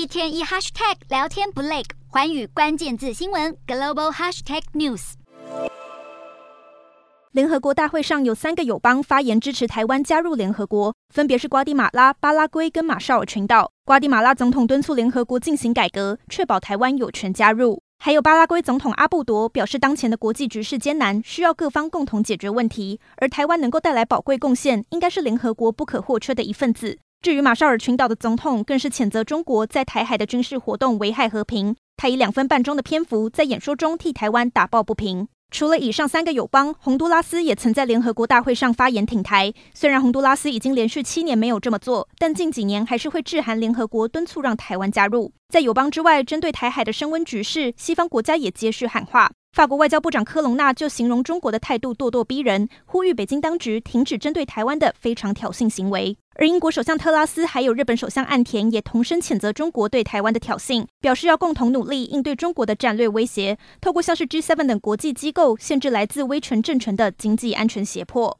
一天一 hashtag 聊天不累，环宇关键字新闻 global hashtag news。联合国大会上有三个友邦发言支持台湾加入联合国，分别是瓜地马拉、巴拉圭跟马绍尔群岛。瓜地马拉总统敦促联合国进行改革，确保台湾有权加入。还有巴拉圭总统阿布多表示，当前的国际局势艰难，需要各方共同解决问题。而台湾能够带来宝贵贡献，应该是联合国不可或缺的一份子。至于马绍尔群岛的总统，更是谴责中国在台海的军事活动危害和平。他以两分半钟的篇幅，在演说中替台湾打抱不平。除了以上三个友邦，洪都拉斯也曾在联合国大会上发言挺台。虽然洪都拉斯已经连续七年没有这么做，但近几年还是会致函联合国敦促让台湾加入。在友邦之外，针对台海的升温局势，西方国家也接续喊话。法国外交部长科隆纳就形容中国的态度咄咄逼人，呼吁北京当局停止针对台湾的非常挑衅行为。而英国首相特拉斯还有日本首相岸田也同声谴责中国对台湾的挑衅，表示要共同努力应对中国的战略威胁，透过像是 G7 等国际机构限制来自威权政权的经济安全胁迫。